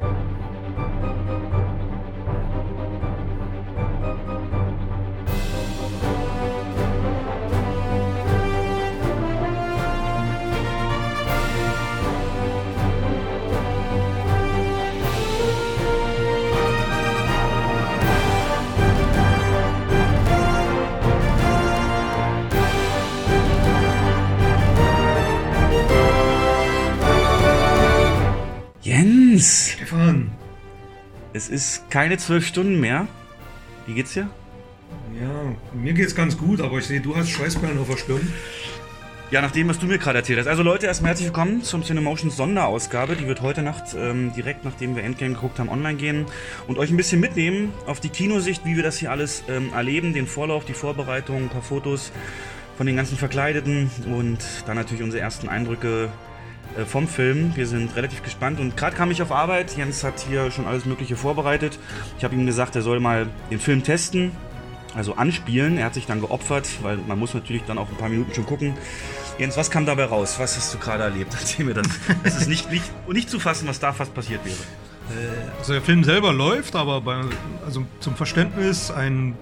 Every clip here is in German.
Jens, es ist keine zwölf Stunden mehr. Wie geht's dir? Ja, mir geht's ganz gut, aber ich sehe, du hast Schweißperlen auf der Stirn. Ja, nach dem, was du mir gerade erzählt hast. Also Leute, erstmal herzlich willkommen zum Cinemotions Sonderausgabe. Die wird heute Nacht, ähm, direkt nachdem wir Endgame geguckt haben, online gehen und euch ein bisschen mitnehmen auf die Kinosicht, wie wir das hier alles ähm, erleben, den Vorlauf, die Vorbereitung, ein paar Fotos von den ganzen Verkleideten und dann natürlich unsere ersten Eindrücke vom Film. Wir sind relativ gespannt und gerade kam ich auf Arbeit. Jens hat hier schon alles Mögliche vorbereitet. Ich habe ihm gesagt, er soll mal den Film testen, also anspielen. Er hat sich dann geopfert, weil man muss natürlich dann auch ein paar Minuten schon gucken. Jens, was kam dabei raus? Was hast du gerade erlebt? Erzähl mir das. Es ist nicht, nicht, nicht zu fassen, was da fast passiert wäre. Also der Film selber läuft, aber bei, also zum Verständnis, ein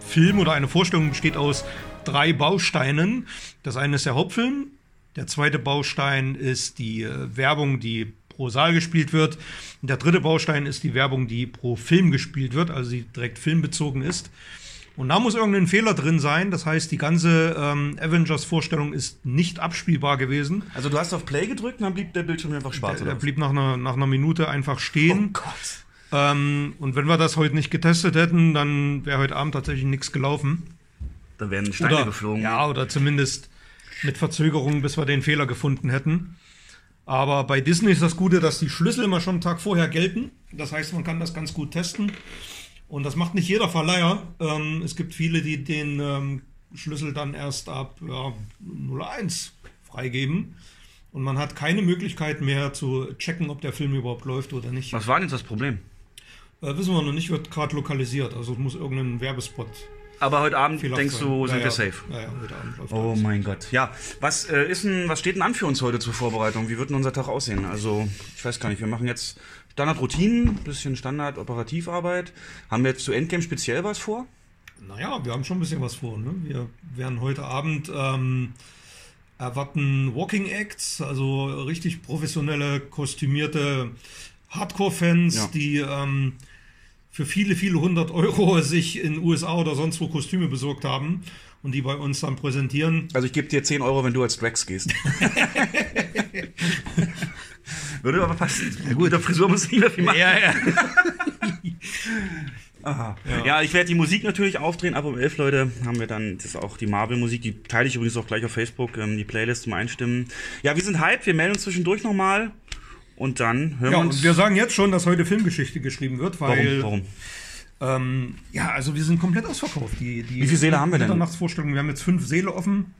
Film oder eine Vorstellung besteht aus drei Bausteinen. Das eine ist der Hauptfilm, der zweite Baustein ist die äh, Werbung, die pro Saal gespielt wird. Und der dritte Baustein ist die Werbung, die pro Film gespielt wird, also die direkt filmbezogen ist. Und da muss irgendein Fehler drin sein. Das heißt, die ganze ähm, Avengers-Vorstellung ist nicht abspielbar gewesen. Also du hast auf Play gedrückt und dann blieb der Bildschirm einfach schwarz, Der, der blieb nach einer, nach einer Minute einfach stehen. Oh Gott. Ähm, und wenn wir das heute nicht getestet hätten, dann wäre heute Abend tatsächlich nichts gelaufen. Da wären Steine Oder, geflogen. ja, oder zumindest mit Verzögerung, bis wir den Fehler gefunden hätten. Aber bei Disney ist das Gute, dass die Schlüssel immer schon einen Tag vorher gelten. Das heißt, man kann das ganz gut testen. Und das macht nicht jeder Verleiher. Ähm, es gibt viele, die den ähm, Schlüssel dann erst ab ja, 01 freigeben. Und man hat keine Möglichkeit mehr zu checken, ob der Film überhaupt läuft oder nicht. Was war denn jetzt das Problem? Äh, wissen wir noch nicht, wird gerade lokalisiert. Also es muss irgendein Werbespot Aber heute Abend fehlerhaft denkst du, sind ja. wir safe. Ja, ja, heute Abend läuft Oh mein Gott. Ja, was äh, ist denn, was steht denn an für uns heute zur Vorbereitung? Wie wird denn unser Tag aussehen? Also, ich weiß gar nicht, wir machen jetzt Standardroutinen, bisschen Standard-Operativarbeit. Haben wir jetzt zu Endgame speziell was vor? Naja, wir haben schon ein bisschen was vor. Ne? Wir werden heute Abend ähm, erwarten Walking Acts, also richtig professionelle, kostümierte Hardcore-Fans, Ja. die ähm, für viele, viele hundert Euro sich in USA oder sonst wo Kostüme besorgt haben und die bei uns dann präsentieren. Also ich gebe dir 10 Euro, wenn du als Drax gehst. Würde aber passen. Ja, gut, der Frisur muss ich nicht mehr viel machen. Ja, ja. Aha. Ja. ich werde die Musik natürlich aufdrehen. Ab um 11, Leute, haben wir dann das ist auch die Marvel-Musik. Die teile ich übrigens auch gleich auf Facebook, ähm, die Playlist zum Einstimmen. Ja, wir sind hyped. Wir melden uns zwischendurch nochmal. Und dann hören ja, wir uns... und wir sagen jetzt schon, dass heute Filmgeschichte geschrieben wird, weil warum? Warum? Ähm, ja, also wir sind komplett ausverkauft. Die, die Wie viele Säle haben wir denn? Wir haben jetzt fünf Säle offen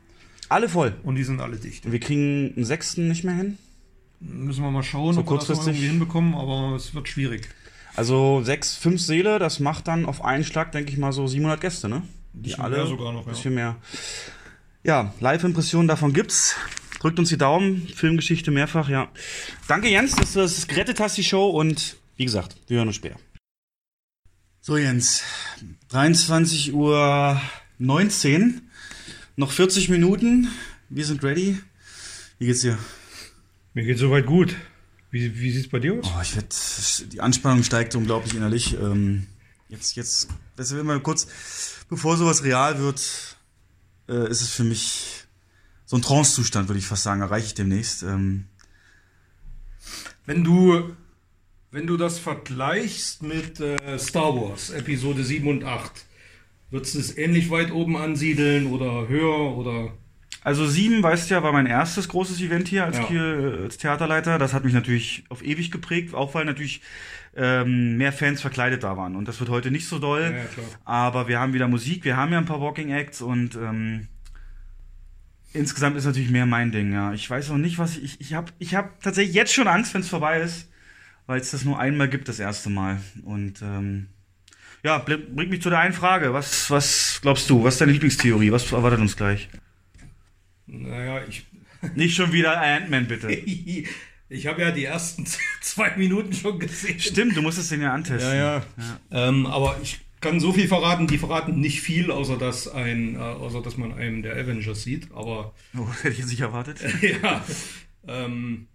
Alle voll. und die sind alle dicht. Und wir kriegen einen sechsten nicht mehr hin. Müssen wir mal schauen, So ob wir das kurzfristig? irgendwie hinbekommen, aber es wird schwierig. Also sechs, fünf Seele, das macht dann auf einen Schlag, denke ich mal, so 700 Gäste, ne? Die Bisschen mehr sogar noch, ja. Bisschen mehr. Ja, Live-Impressionen davon gibt's. Drückt uns die Daumen, Filmgeschichte mehrfach, ja. Danke Jens, dass du das gerettet hast, die Show. Und wie gesagt, wir hören uns später. So Jens, 23 Uhr 19, noch 40 Minuten. Wir sind ready. Wie geht's dir? Mir geht soweit gut. Wie, wie sieht es bei dir aus? Oh, ich werd, die Anspannung steigt unglaublich innerlich. Ähm, jetzt, jetzt, das will mal kurz, bevor sowas real wird, äh, ist es für mich so ein Trance-Zustand, würde ich fast sagen, erreiche ich demnächst. Ähm, Wenn du, wenn du das vergleichst mit äh, Star Wars, Episode 7 und 8, würdest du es ähnlich weit oben ansiedeln oder höher oder. also sieben, weißt du ja, war mein erstes großes Event hier als, Ja. hier, als Theaterleiter. Das hat mich natürlich auf ewig geprägt, auch weil natürlich ähm, mehr Fans verkleidet da waren. Und das wird heute nicht so doll. Ja, ja, klar. Aber wir haben wieder Musik, wir haben ja ein paar Walking Acts und ähm, insgesamt ist natürlich mehr mein Ding, ja. Ich weiß auch nicht, was ich. Ich habe ich hab tatsächlich jetzt schon Angst, wenn es vorbei ist, weil es das nur einmal gibt, das erste Mal. Und ähm, ja, bringt mich zu der einen Frage. Was, was glaubst du? Was ist deine Lieblingstheorie? Was erwartet uns gleich? Naja, ich. Nicht schon wieder Ant-Man, bitte. Ich habe ja die ersten zwei Minuten schon gesehen. Stimmt, du musstest den ja antesten. Ja, ja. Ähm, aber ich kann so viel verraten, die verraten nicht viel, außer dass ein, äh, außer dass man einen der Avengers sieht. Aber Oh, hätte ich jetzt nicht erwartet. ja, ähm,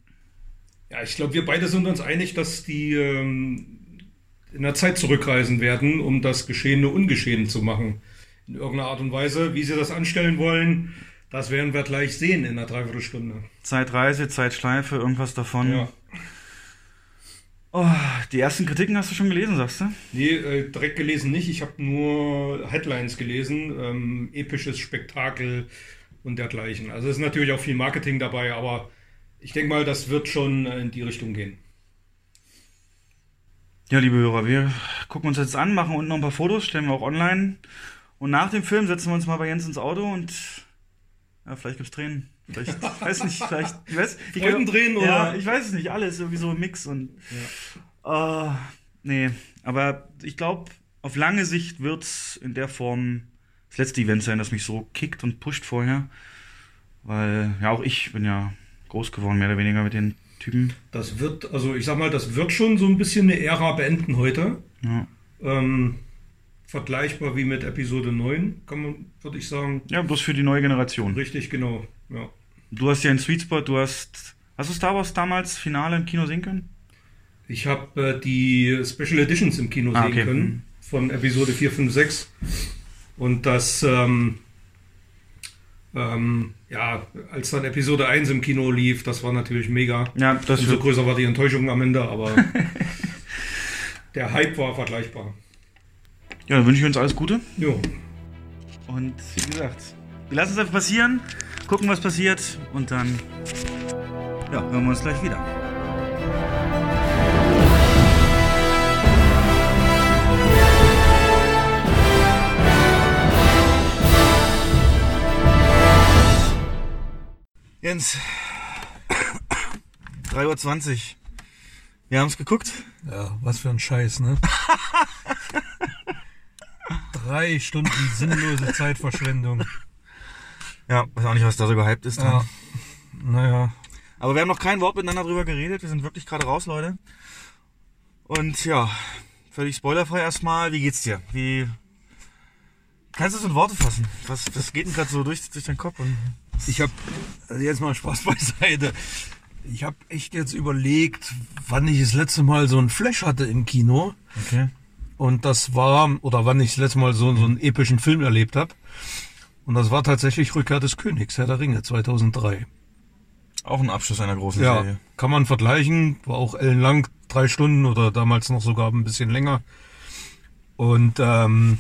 ja, ich glaube, wir beide sind uns einig, dass die ähm, in der Zeit zurückreisen werden, um das Geschehene ungeschehen zu machen. In irgendeiner Art und Weise. Wie sie das anstellen wollen, das werden wir gleich sehen in einer Dreiviertelstunde. Zeitreise, Zeitschleife, irgendwas davon. Ja. Oh, die ersten Kritiken hast du schon gelesen, sagst du? Nee, äh, direkt gelesen nicht. Ich habe nur Headlines gelesen. Ähm, episches Spektakel und dergleichen. Also es ist natürlich auch viel Marketing dabei, aber ich denke mal, das wird schon äh, in die Richtung gehen. Ja, liebe Hörer, wir gucken uns jetzt an, machen unten noch ein paar Fotos, stellen wir auch online. Und nach dem Film setzen wir uns mal bei Jens ins Auto und ja, vielleicht gibt's Tränen. Vielleicht, weiß nicht, vielleicht, ich weiß, ich Freudentränen oder? Ja, ich weiß es nicht, alles irgendwie so ein Mix und äh, nee, aber ich glaube, auf lange Sicht wird's in der Form das letzte Event sein, das mich so kickt und pusht vorher, weil ja auch ich bin ja groß geworden mehr oder weniger mit den Typen. Das wird, also ich sag mal, das wird schon so ein bisschen eine Ära beenden heute. Ja. Ähm, vergleichbar wie mit Episode 9, kann man, würde ich sagen. ja, bloß für die neue Generation. Richtig, genau. Ja. Du hast ja einen Sweet Spot, du hast. Hast du Star Wars damals Finale im Kino sehen können? Ich habe äh, die Special Editions im Kino Ah, sehen okay. können. Von Episode 4, 5, 6. Und das, ähm, ähm, ja, als dann Episode 1 im Kino lief, das war natürlich mega. Ja, das Umso größer war die Enttäuschung am Ende, aber der Hype war vergleichbar. Ja, dann wünsche ich uns alles Gute. Jo. Und wie gesagt, wir lassen es einfach passieren, gucken, was passiert und dann ja, hören wir uns gleich wieder. Jens, 3.20 Uhr. Wir haben es geguckt. Ja, was für ein Scheiß, ne? Drei Stunden sinnlose Zeitverschwendung. Ja, weiß auch nicht, was da so gehypt ist. Ja. Naja, Aber wir haben noch kein Wort miteinander drüber geredet. Wir sind wirklich gerade raus, Leute. Und ja, völlig spoilerfrei erstmal. Wie geht's dir? Wie kannst du es in Worte fassen? Was, was geht denn gerade so durch, durch deinen Kopf? Und ich habe also jetzt mal Spaß beiseite. Ich habe echt jetzt überlegt, wann ich das letzte Mal so einen Flash hatte im Kino. okay. Und das war, oder wann ich das letzte Mal so, so einen epischen Film erlebt habe. Und das war tatsächlich Rückkehr des Königs, Herr der Ringe, 2003. Auch ein Abschluss einer großen Ja, Serie. kann man vergleichen. War auch ellenlang, drei Stunden oder damals noch sogar ein bisschen länger. Und ähm,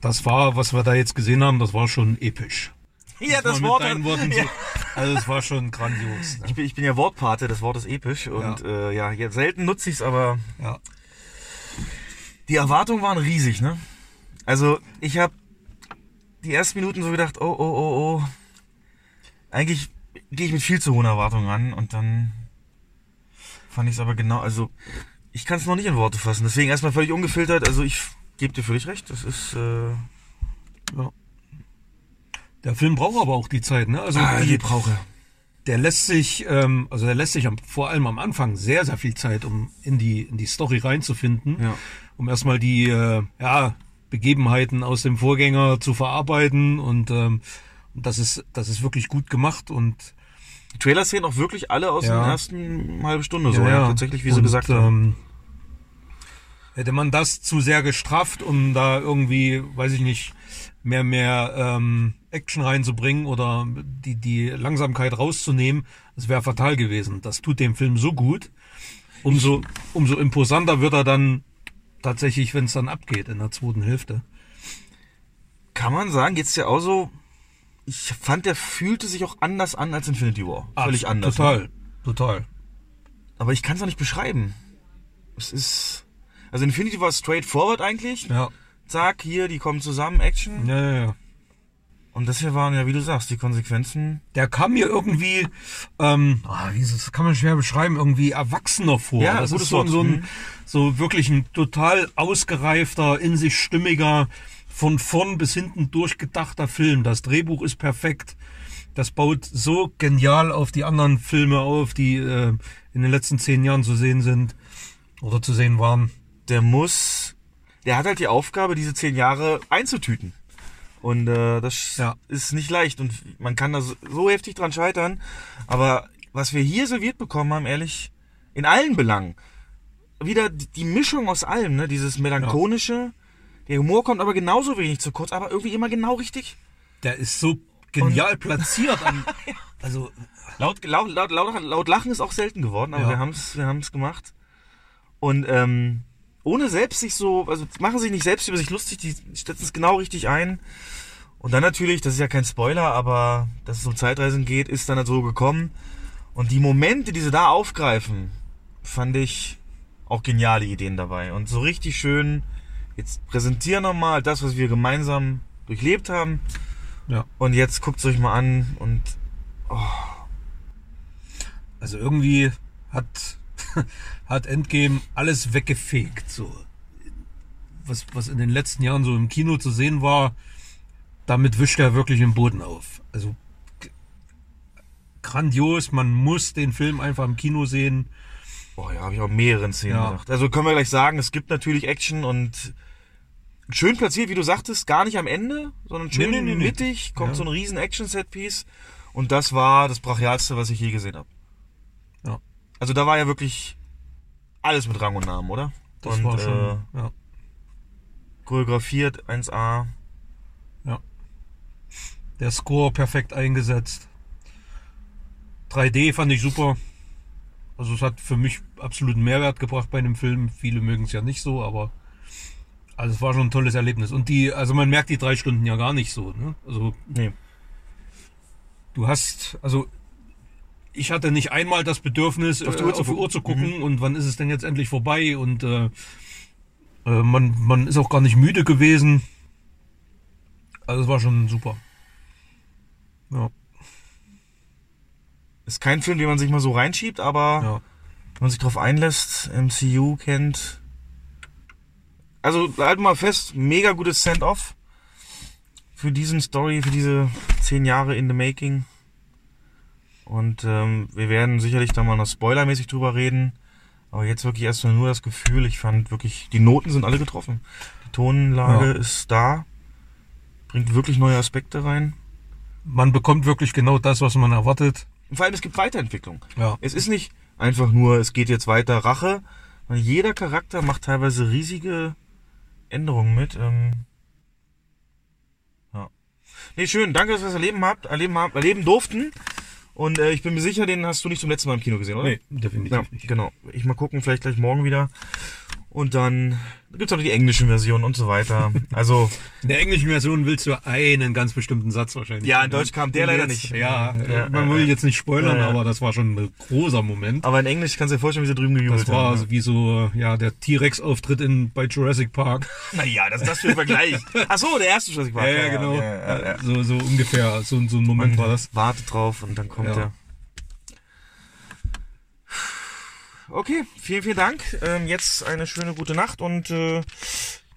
das war, was wir da jetzt gesehen haben, das war schon episch. Ja, das mit Wort. Worten ja. so, also es war schon grandios. Ne? Ich, bin, ich bin ja Wortpate, das Wort ist episch. Und ja, äh, ja jetzt selten nutze ich es, aber Ja. Die Erwartungen waren riesig, ne? Also, ich habe die ersten Minuten so gedacht, oh, oh, oh, oh. Eigentlich gehe ich mit viel zu hohen Erwartungen an und dann fand ich es aber genau, also ich kann es noch nicht in Worte fassen. Deswegen erstmal völlig ungefiltert. Also ich gebe dir völlig recht. Das ist äh, Der Film braucht aber auch die Zeit, ne? Also ah, die, die brauche. der lässt sich, ähm, also der lässt sich am, vor allem am Anfang sehr, sehr viel Zeit, um in die, in die Story reinzufinden, Ja. Um erstmal die äh, ja, Begebenheiten aus dem Vorgänger zu verarbeiten und ähm, das ist, das ist wirklich gut gemacht und Die Trailer sehen auch wirklich alle aus Ja. der ersten halben Stunde so. Ja, tatsächlich, wie sie Und, gesagt haben. ähm, Hätte man das zu sehr gestrafft, um da irgendwie, weiß ich nicht, mehr mehr ähm, Action reinzubringen oder die die Langsamkeit rauszunehmen, das wäre fatal gewesen. Das tut dem Film so gut. Umso umso imposanter wird er dann tatsächlich, wenn es dann abgeht in der zweiten Hälfte. Kann man sagen, geht's dir auch so? Ich fand, der fühlte sich auch anders an als Infinity War. Völlig anders. Total, Ne? total. Aber ich kann es auch nicht beschreiben. Es ist. Also Infinity war straightforward eigentlich. Ja, Zack, hier, die kommen zusammen, Action. ja, ja. ja. Und das hier waren ja, wie du sagst, die Konsequenzen. Der kam mir irgendwie, ähm, ah, das, kann man schwer beschreiben, irgendwie erwachsener vor. Ja, das ist so, so, Mhm. ein, so wirklich ein total ausgereifter, in sich stimmiger, von vorn bis hinten durchgedachter Film. Das Drehbuch ist perfekt. das baut so genial auf die anderen Filme auf, die äh, in den letzten zehn Jahren zu sehen sind oder zu sehen waren. Der muss, der hat halt die Aufgabe, diese zehn Jahre einzutüten. Und äh, das Ja. ist nicht leicht und man kann da so, so heftig dran scheitern. Aber was wir hier serviert bekommen haben, ehrlich, in allen Belangen, wieder die Mischung aus allem, ne? Dieses melancholische, der Humor kommt aber genauso wenig zu kurz, aber irgendwie immer genau richtig. Der ist so genial platziert. An, also Laut, laut, laut, laut, laut Lachen ist auch selten geworden, aber Ja. wir haben es wir haben's gemacht. Und ähm, ohne selbst sich so, also machen sich nicht selbst über sich lustig, die setzen es genau richtig ein. Und dann natürlich, das ist ja kein Spoiler, aber dass es um Zeitreisen geht, ist dann halt so gekommen. Und die Momente, die sie da aufgreifen, fand ich auch geniale Ideen dabei. Und so richtig schön, jetzt präsentieren nochmal das, was wir gemeinsam durchlebt haben. ja. Und jetzt guckt es euch mal an und Also irgendwie hat, hat Endgame alles weggefegt. So. Was, was in den letzten Jahren so im Kino zu sehen war, damit wischt er wirklich den Boden auf. Also grandios, man muss den Film einfach im Kino sehen. Boah, ja, habe ich auch mehreren Szenen Ja. gedacht. Also können wir gleich sagen, es gibt natürlich Action und schön platziert, wie du sagtest, gar nicht am Ende, sondern schön nee, nee, nee. mittig, kommt Ja. so ein riesen Action-Set-Piece und das war das brachialste, was ich je gesehen habe. Ja. Also da war ja wirklich alles mit Rang und Namen, oder? Das und war schon. Äh, ja. choreografiert 1A. Der Score perfekt eingesetzt. 3D fand ich super. Also es hat für mich absoluten Mehrwert gebracht bei einem Film. Viele mögen es ja nicht so, aber also es war schon ein tolles Erlebnis. Und die, also man merkt die drei Stunden ja gar nicht so. Ne? Also Nee. du hast, also ich hatte nicht einmal das Bedürfnis, Auf die äh, Uhr zu auf die Uhr zu gucken. gucken und wann ist es denn jetzt endlich vorbei und äh, äh, man, man ist auch gar nicht müde gewesen. Also es war schon super. Ja, Ist kein Film, den man sich mal so reinschiebt, aber ja. wenn man sich drauf einlässt, MCU kennt. Also halt mal fest, mega gutes Send-off für diesen Story, für diese zehn Jahre in the making. Und ähm, wir werden sicherlich da mal noch spoilermäßig drüber reden. Aber jetzt wirklich erstmal nur das Gefühl, ich fand wirklich, die Noten sind alle getroffen. Die Tonlage Ja. ist da, bringt wirklich neue Aspekte rein. Man bekommt wirklich genau das, was man erwartet. Und vor allem, es gibt Weiterentwicklung. Ja. Es ist nicht einfach nur, es geht jetzt weiter Rache, weil jeder Charakter macht teilweise riesige Änderungen mit. Ähm, ja. Nee, schön. Danke, dass ihr das erleben habt, erleben, habt, erleben durften. Und äh, ich bin mir sicher, den hast du nicht zum letzten Mal im Kino gesehen, oder? Nee, definitiv Ja, nicht. genau. Ich mal gucken, vielleicht gleich morgen wieder. Und dann gibt's auch noch die englischen Versionen und so weiter. Also, In der englischen Version willst du einen ganz bestimmten Satz wahrscheinlich. Ja, in Deutsch kam der leider Jetzt- nicht. Ja, Ja, man ja, will jetzt nicht spoilern, Ja, aber das war schon ein großer Moment. aber in Englisch kannst du dir vorstellen, wie sie drüben gejubelt Das war haben. wie so, ja, der T-Rex-Auftritt in bei Jurassic Park. Naja, das ist das für ein Vergleich. Ach so, der erste Jurassic Park. Ja, genau. So, so ungefähr, so, so ein Moment war das. Wartet drauf und dann kommt er. Okay, vielen, vielen Dank. Ähm, jetzt eine schöne gute Nacht und äh,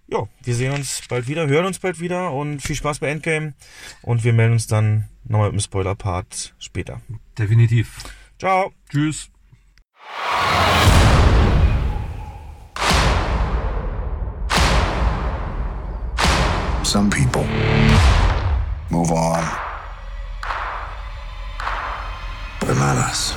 ja, wir sehen uns bald wieder, hören uns bald wieder und viel Spaß bei Endgame. Und wir melden uns dann nochmal mit dem Spoiler-Part später. Definitiv. Ciao. Tschüss. Some people move on, but not us.